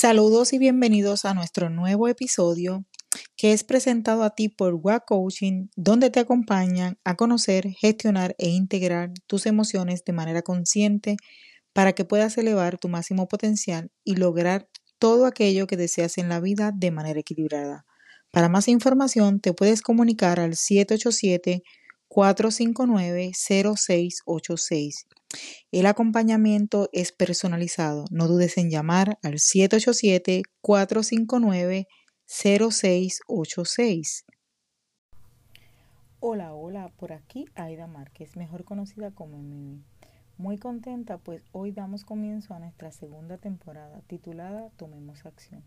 Saludos y bienvenidos a nuestro nuevo episodio que es presentado a ti por WA Coaching, donde te acompañan a conocer, gestionar e integrar tus emociones de manera consciente para que puedas elevar tu máximo potencial y lograr todo aquello que deseas en la vida de manera equilibrada. Para más información te puedes comunicar al 787 459 0686 el acompañamiento es personalizado. No dudes en llamar al 787-459-0686. Hola, hola, por aquí Aida Márquez, mejor conocida como Mimi. Muy contenta, pues hoy damos comienzo a nuestra segunda temporada titulada Tomemos Acción.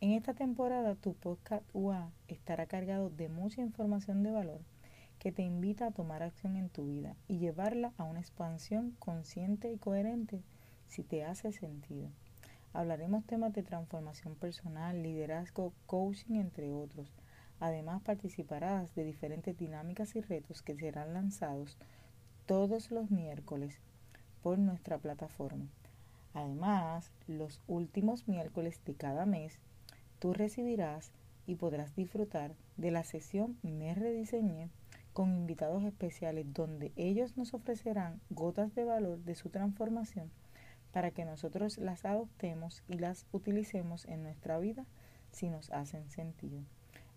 En esta temporada tu podcast UA estará cargado de mucha información de valor que te invita a tomar acción en tu vida y llevarla a una expansión consciente y coherente si te hace sentido. Hablaremos temas de transformación personal, liderazgo, coaching, entre otros. Además participarás de diferentes dinámicas y retos que serán lanzados todos los miércoles por nuestra plataforma. Además, los últimos miércoles de cada mes, tú recibirás y podrás disfrutar de la sesión Me Rediseñé con invitados especiales donde ellos nos ofrecerán gotas de valor de su transformación para que nosotros las adoptemos y las utilicemos en nuestra vida si nos hacen sentido.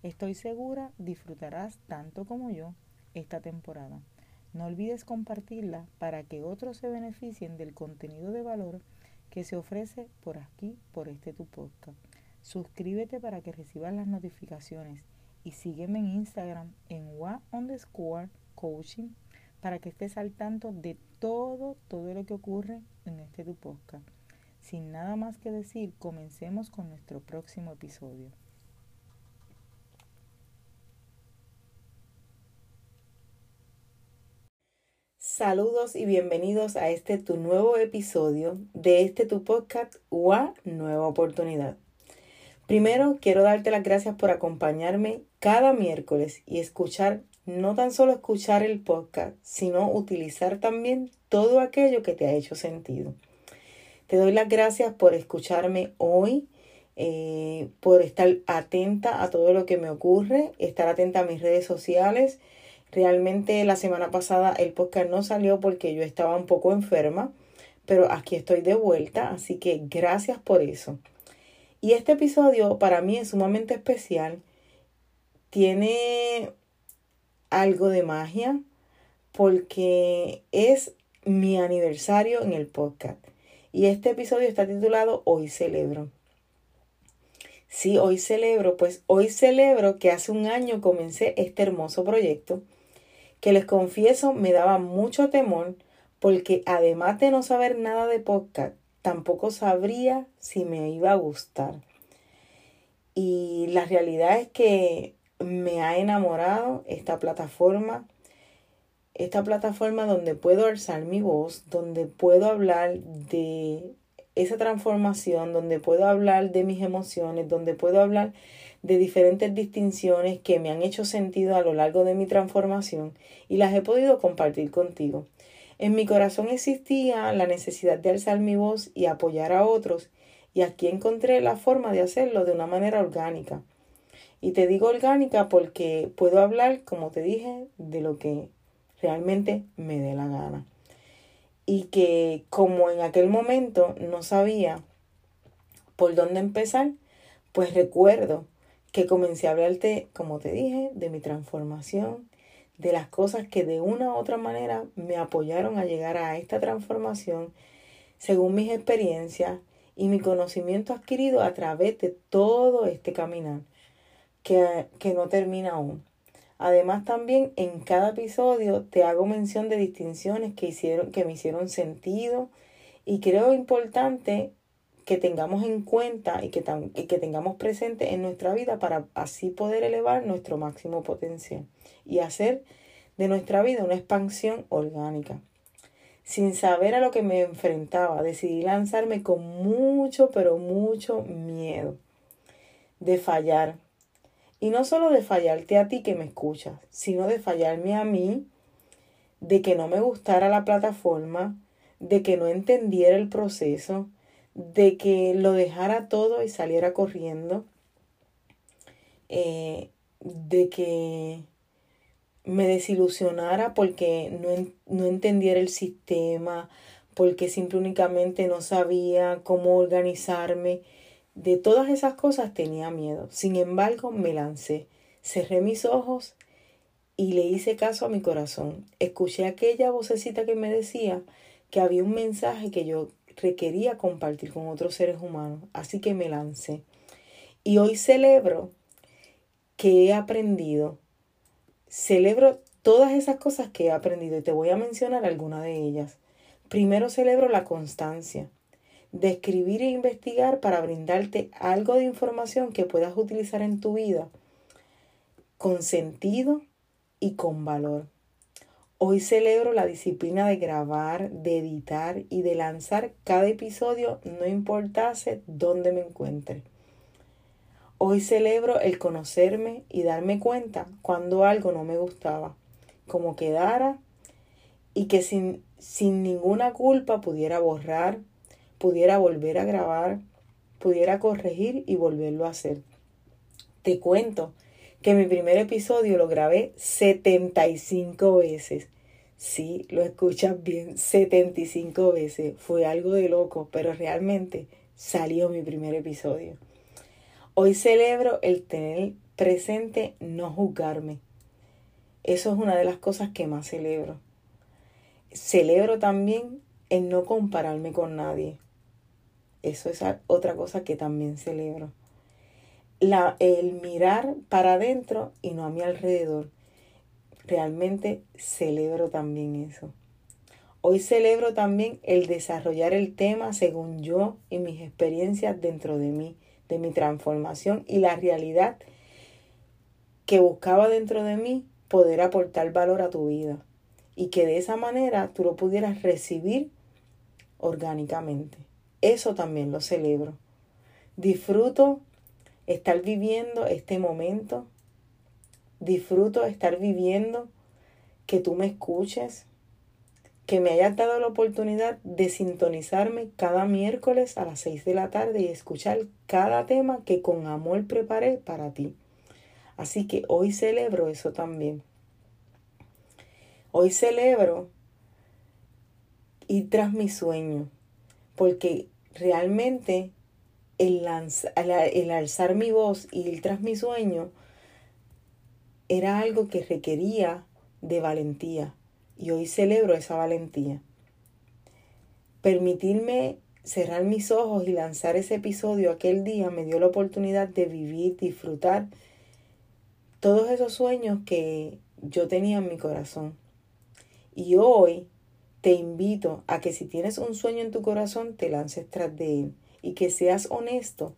Estoy segura disfrutarás tanto como yo esta temporada. No olvides compartirla para que otros se beneficien del contenido de valor que se ofrece por aquí, por este tu podcast. Suscríbete para que recibas las notificaciones y sígueme en Instagram en wa underscore coaching para que estés al tanto de todo, todo lo que ocurre en este tu podcast. Sin nada más que decir, comencemos con nuestro próximo episodio. Saludos y bienvenidos a este tu nuevo episodio de este tu podcast UA Nueva Oportunidad. Primero, quiero darte las gracias por acompañarme cada miércoles y escuchar, no tan solo escuchar el podcast, sino utilizar también todo aquello que te ha hecho sentido. Te doy las gracias por escucharme hoy, eh, por estar atenta a todo lo que me ocurre, estar atenta a mis redes sociales. Realmente la semana pasada el podcast no salió porque yo estaba un poco enferma, pero aquí estoy de vuelta, así que gracias por eso. Y este episodio para mí es sumamente especial. Tiene algo de magia porque es mi aniversario en el podcast. Y este episodio está titulado Hoy celebro. Sí, hoy celebro, pues hoy celebro que hace un año comencé este hermoso proyecto que les confieso me daba mucho temor porque además de no saber nada de podcast, tampoco sabría si me iba a gustar. Y la realidad es que me ha enamorado esta plataforma, esta plataforma donde puedo alzar mi voz, donde puedo hablar de esa transformación, donde puedo hablar de mis emociones, donde puedo hablar de diferentes distinciones que me han hecho sentido a lo largo de mi transformación y las he podido compartir contigo. En mi corazón existía la necesidad de alzar mi voz y apoyar a otros, y aquí encontré la forma de hacerlo de una manera orgánica. Y te digo orgánica porque puedo hablar, como te dije, de lo que realmente me dé la gana. Y que como en aquel momento no sabía por dónde empezar, pues recuerdo que comencé a hablarte, como te dije, de mi transformación, de las cosas que de una u otra manera me apoyaron a llegar a esta transformación según mis experiencias y mi conocimiento adquirido a través de todo este caminar que, que no termina aún. Además también en cada episodio te hago mención de distinciones que, hicieron, que me hicieron sentido y creo importante que tengamos en cuenta y que, y que tengamos presente en nuestra vida para así poder elevar nuestro máximo potencial y hacer de nuestra vida una expansión orgánica. Sin saber a lo que me enfrentaba, decidí lanzarme con mucho, pero mucho miedo de fallar. Y no solo de fallarte a ti que me escuchas, sino de fallarme a mí, de que no me gustara la plataforma, de que no entendiera el proceso, de que lo dejara todo y saliera corriendo, eh, de que me desilusionara porque no, no entendiera el sistema, porque simple únicamente no sabía cómo organizarme. De todas esas cosas tenía miedo. Sin embargo, me lancé, cerré mis ojos y le hice caso a mi corazón. Escuché aquella vocecita que me decía que había un mensaje que yo requería compartir con otros seres humanos. Así que me lancé. Y hoy celebro que he aprendido. Celebro todas esas cosas que he aprendido y te voy a mencionar algunas de ellas. Primero celebro la constancia de escribir e investigar para brindarte algo de información que puedas utilizar en tu vida con sentido y con valor. Hoy celebro la disciplina de grabar, de editar y de lanzar cada episodio, no importase dónde me encuentre. Hoy celebro el conocerme y darme cuenta cuando algo no me gustaba, como quedara y que sin, sin ninguna culpa pudiera borrar, pudiera volver a grabar, pudiera corregir y volverlo a hacer. Te cuento que mi primer episodio lo grabé 75 veces. Sí, lo escuchas bien, 75 veces. Fue algo de loco, pero realmente salió mi primer episodio. Hoy celebro el tener presente no juzgarme. Eso es una de las cosas que más celebro. Celebro también el no compararme con nadie. Eso es otra cosa que también celebro la, el mirar para adentro y no a mi alrededor. Realmente celebro también eso. Hoy celebro también el desarrollar el tema según yo y mis experiencias dentro de mí, de mi transformación y la realidad que buscaba dentro de mí poder aportar valor a tu vida y que de esa manera tú lo pudieras recibir orgánicamente. Eso también lo celebro. Disfruto estar viviendo este momento. Disfruto estar viviendo que tú me escuches, que me hayas dado la oportunidad de sintonizarme cada miércoles a las 6 de la tarde y escuchar cada tema que con amor preparé para ti. Así que hoy celebro eso también. Hoy celebro ir tras mi sueño, porque realmente el, el alzar mi voz y ir tras mi sueño era algo que requería de valentía y hoy celebro esa valentía. Permitirme cerrar mis ojos y lanzar ese episodio aquel día me dio la oportunidad de vivir, disfrutar todos esos sueños que yo tenía en mi corazón. Y hoy te invito a que si tienes un sueño en tu corazón, te lances tras de él y que seas honesto,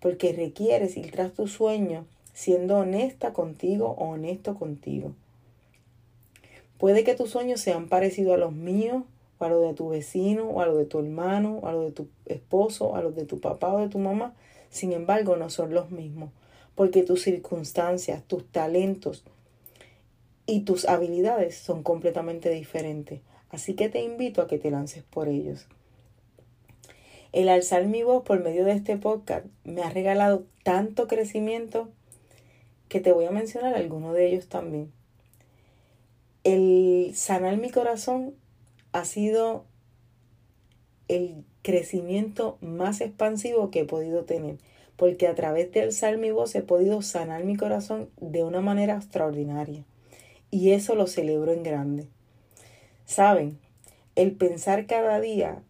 porque requieres ir tras tu sueño siendo honesta contigo o honesto contigo. Puede que tus sueños sean parecidos a los míos, o a los de tu vecino, o a los de tu hermano, o a los de tu esposo, o a los de tu papá o de tu mamá. Sin embargo, no son los mismos, porque tus circunstancias, tus talentos y tus habilidades son completamente diferentes. Así que te invito a que te lances por ellos. El alzar mi voz por medio de este podcast me ha regalado tanto crecimiento que te voy a mencionar algunos de ellos también. El sanar mi corazón ha sido el crecimiento más expansivo que he podido tener, porque a través de alzar mi voz he podido sanar mi corazón de una manera extraordinaria. Y eso lo celebro en grande. Saben, el pensar cada día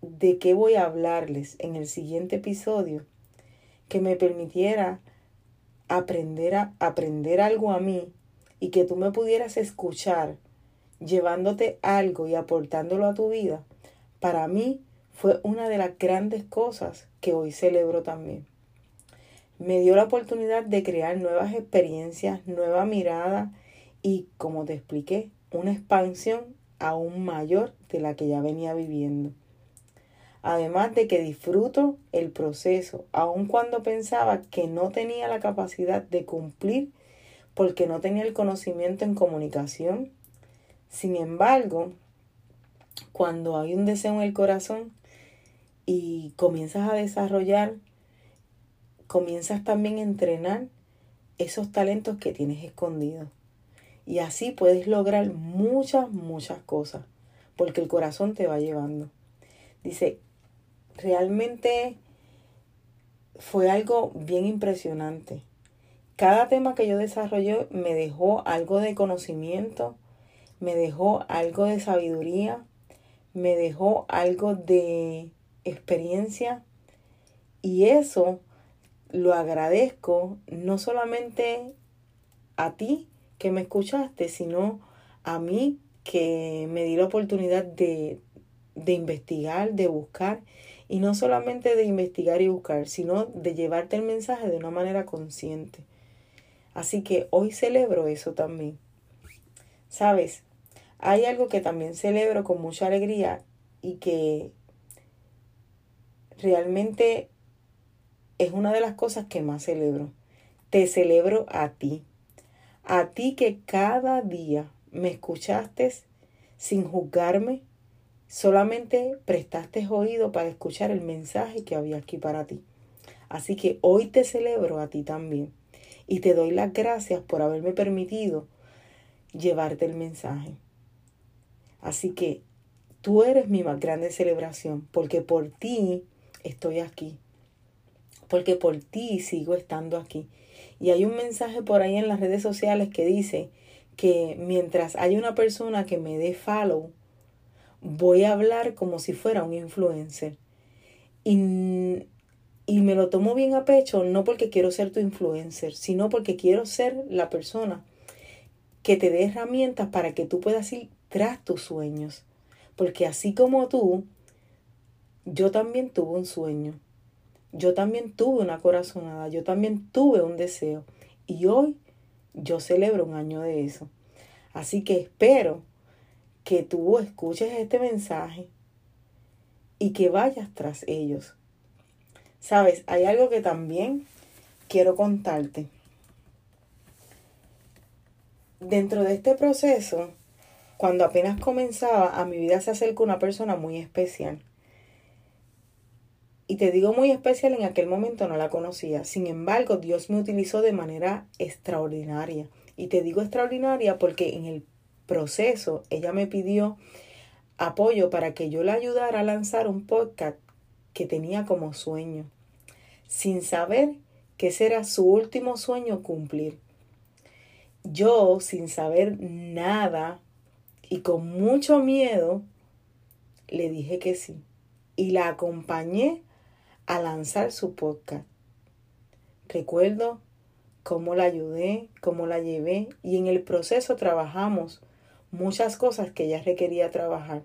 de qué voy a hablarles en el siguiente episodio que me permitiera aprender a aprender algo a mí y que tú me pudieras escuchar llevándote algo y aportándolo a tu vida, para mí fue una de las grandes cosas que hoy celebro también. Me dio la oportunidad de crear nuevas experiencias, nueva mirada y, como te expliqué, una expansión aún mayor de la que ya venía viviendo. Además de que disfruto el proceso, aun cuando pensaba que no tenía la capacidad de cumplir porque no tenía el conocimiento en comunicación. Sin embargo, cuando hay un deseo en el corazón y comienzas a desarrollar, comienzas también a entrenar esos talentos que tienes escondidos. Y así puedes lograr muchas, muchas cosas, porque el corazón te va llevando. Dice, realmente fue algo bien impresionante. Cada tema que yo desarrollé me dejó algo de conocimiento, me dejó algo de sabiduría, me dejó algo de experiencia y eso lo agradezco no solamente a ti que me escuchaste, sino a mí que me di la oportunidad de, de investigar, de buscar, y no solamente de investigar y buscar, sino de llevarte el mensaje de una manera consciente. Así que hoy celebro eso también. Sabes, hay algo que también celebro con mucha alegría y que realmente es una de las cosas que más celebro. Te celebro a ti. A ti que cada día me escuchaste sin juzgarme, solamente prestaste oído para escuchar el mensaje que había aquí para ti. Así que hoy te celebro a ti también y te doy las gracias por haberme permitido llevarte el mensaje. Así que tú eres mi más grande celebración porque por ti estoy aquí porque por ti sigo estando aquí. Y hay un mensaje por ahí en las redes sociales que dice que mientras hay una persona que me dé follow, voy a hablar como si fuera un influencer. Y, y me lo tomo bien a pecho, no porque quiero ser tu influencer, sino porque quiero ser la persona que te dé herramientas para que tú puedas ir tras tus sueños. Porque así como tú, yo también tuve un sueño. Yo también tuve una corazonada, yo también tuve un deseo y hoy yo celebro un año de eso. Así que espero que tú escuches este mensaje y que vayas tras ellos. Sabes, hay algo que también quiero contarte. Dentro de este proceso, cuando apenas comenzaba, a mi vida se acercó una persona muy especial. Y te digo muy especial, en aquel momento no la conocía. Sin embargo, Dios me utilizó de manera extraordinaria. Y te digo extraordinaria porque en el proceso ella me pidió apoyo para que yo la ayudara a lanzar un podcast que tenía como sueño, sin saber que ese era su último sueño cumplir. Yo, sin saber nada y con mucho miedo, le dije que sí. Y la acompañé a lanzar su podcast. Recuerdo cómo la ayudé, cómo la llevé y en el proceso trabajamos muchas cosas que ella requería trabajar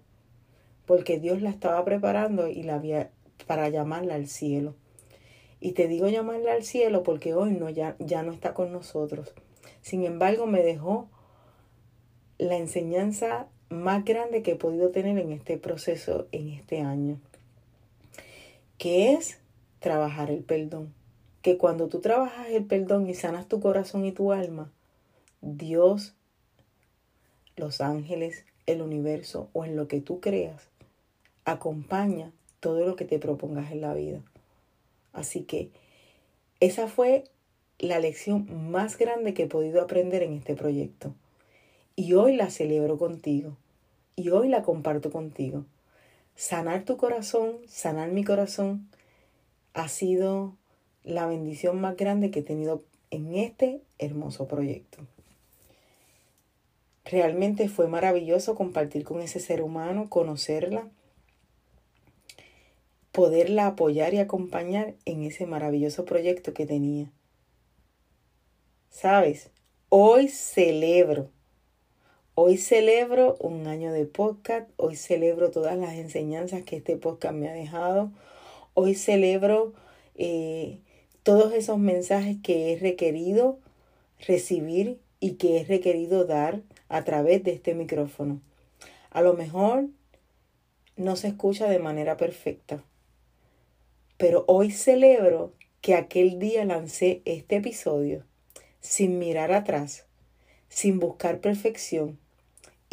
porque Dios la estaba preparando y la había para llamarla al cielo. Y te digo llamarla al cielo porque hoy no ya, ya no está con nosotros. Sin embargo, me dejó la enseñanza más grande que he podido tener en este proceso en este año que es trabajar el perdón. Que cuando tú trabajas el perdón y sanas tu corazón y tu alma, Dios, los ángeles, el universo o en lo que tú creas, acompaña todo lo que te propongas en la vida. Así que esa fue la lección más grande que he podido aprender en este proyecto. Y hoy la celebro contigo. Y hoy la comparto contigo sanar tu corazón, sanar mi corazón, ha sido la bendición más grande que he tenido en este hermoso proyecto. Realmente fue maravilloso compartir con ese ser humano, conocerla, poderla apoyar y acompañar en ese maravilloso proyecto que tenía. Sabes, hoy celebro Hoy celebro un año de podcast, hoy celebro todas las enseñanzas que este podcast me ha dejado, hoy celebro eh, todos esos mensajes que he requerido recibir y que he requerido dar a través de este micrófono. A lo mejor no se escucha de manera perfecta, pero hoy celebro que aquel día lancé este episodio sin mirar atrás, sin buscar perfección,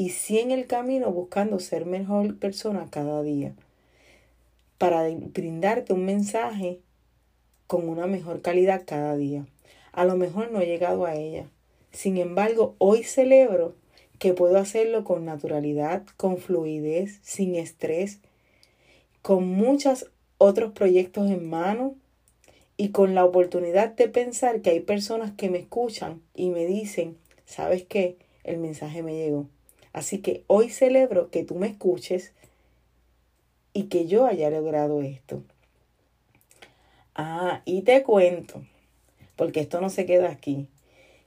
y sí en el camino buscando ser mejor persona cada día. para brindarte un mensaje con una mejor calidad cada día. A lo mejor no he llegado a ella. Sin embargo, hoy celebro que puedo hacerlo con naturalidad, con fluidez, sin estrés, con muchos otros proyectos en mano y con la oportunidad de pensar que hay personas que me escuchan y me dicen, ¿sabes qué? El mensaje me llegó. Así que hoy celebro que tú me escuches y que yo haya logrado esto. Ah, y te cuento, porque esto no se queda aquí,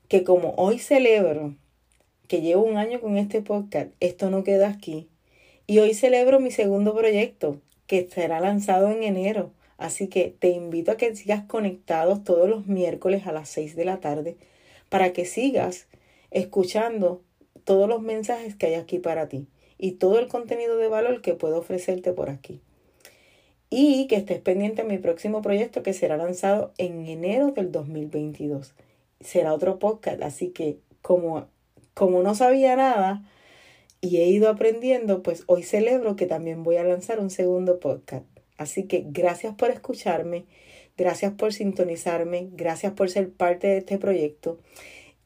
que como hoy celebro que llevo un año con este podcast, esto no queda aquí. Y hoy celebro mi segundo proyecto, que será lanzado en enero. Así que te invito a que sigas conectados todos los miércoles a las 6 de la tarde para que sigas escuchando todos los mensajes que hay aquí para ti y todo el contenido de valor que puedo ofrecerte por aquí. Y que estés pendiente de mi próximo proyecto que será lanzado en enero del 2022. Será otro podcast, así que como, como no sabía nada y he ido aprendiendo, pues hoy celebro que también voy a lanzar un segundo podcast. Así que gracias por escucharme, gracias por sintonizarme, gracias por ser parte de este proyecto.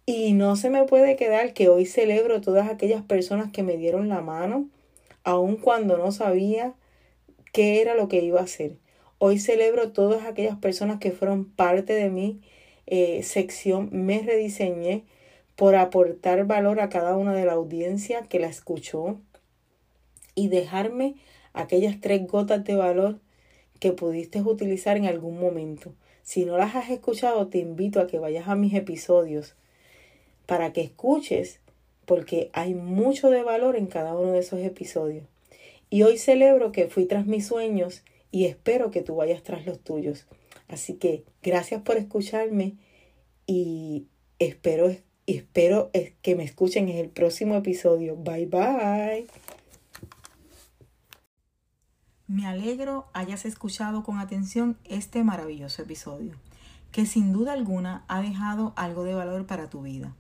Y no se me puede quedar que hoy celebro todas aquellas personas que me dieron la mano, aun cuando no sabía qué era lo que iba a hacer. Hoy celebro todas aquellas personas que fueron parte de mi eh, sección, me rediseñé por aportar valor a cada una de la audiencia que la escuchó y dejarme aquellas tres gotas de valor que pudiste utilizar en algún momento. Si no las has escuchado, te invito a que vayas a mis episodios para que escuches, porque hay mucho de valor en cada uno de esos episodios. Y hoy celebro que fui tras mis sueños y espero que tú vayas tras los tuyos. Así que gracias por escucharme y espero, espero que me escuchen en el próximo episodio. Bye bye. Me alegro hayas escuchado con atención este maravilloso episodio, que sin duda alguna ha dejado algo de valor para tu vida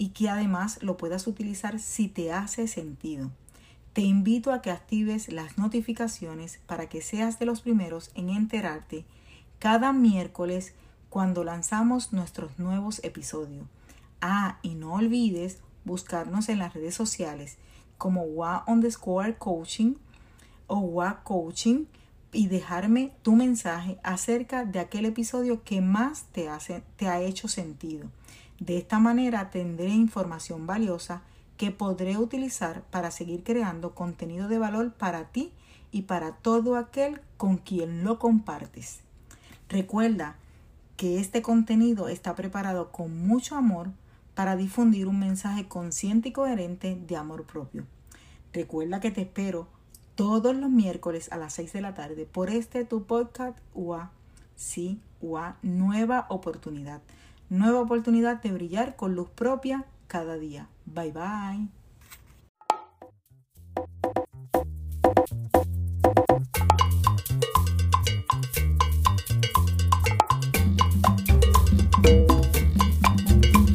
y que además lo puedas utilizar si te hace sentido. Te invito a que actives las notificaciones para que seas de los primeros en enterarte cada miércoles cuando lanzamos nuestros nuevos episodios. Ah, y no olvides buscarnos en las redes sociales como WA underscore coaching o WA coaching y dejarme tu mensaje acerca de aquel episodio que más te, hace, te ha hecho sentido. De esta manera tendré información valiosa que podré utilizar para seguir creando contenido de valor para ti y para todo aquel con quien lo compartes. Recuerda que este contenido está preparado con mucho amor para difundir un mensaje consciente y coherente de amor propio. Recuerda que te espero todos los miércoles a las 6 de la tarde por este tu podcast UA, sí, UA, nueva oportunidad nueva oportunidad de brillar con luz propia cada día. Bye bye.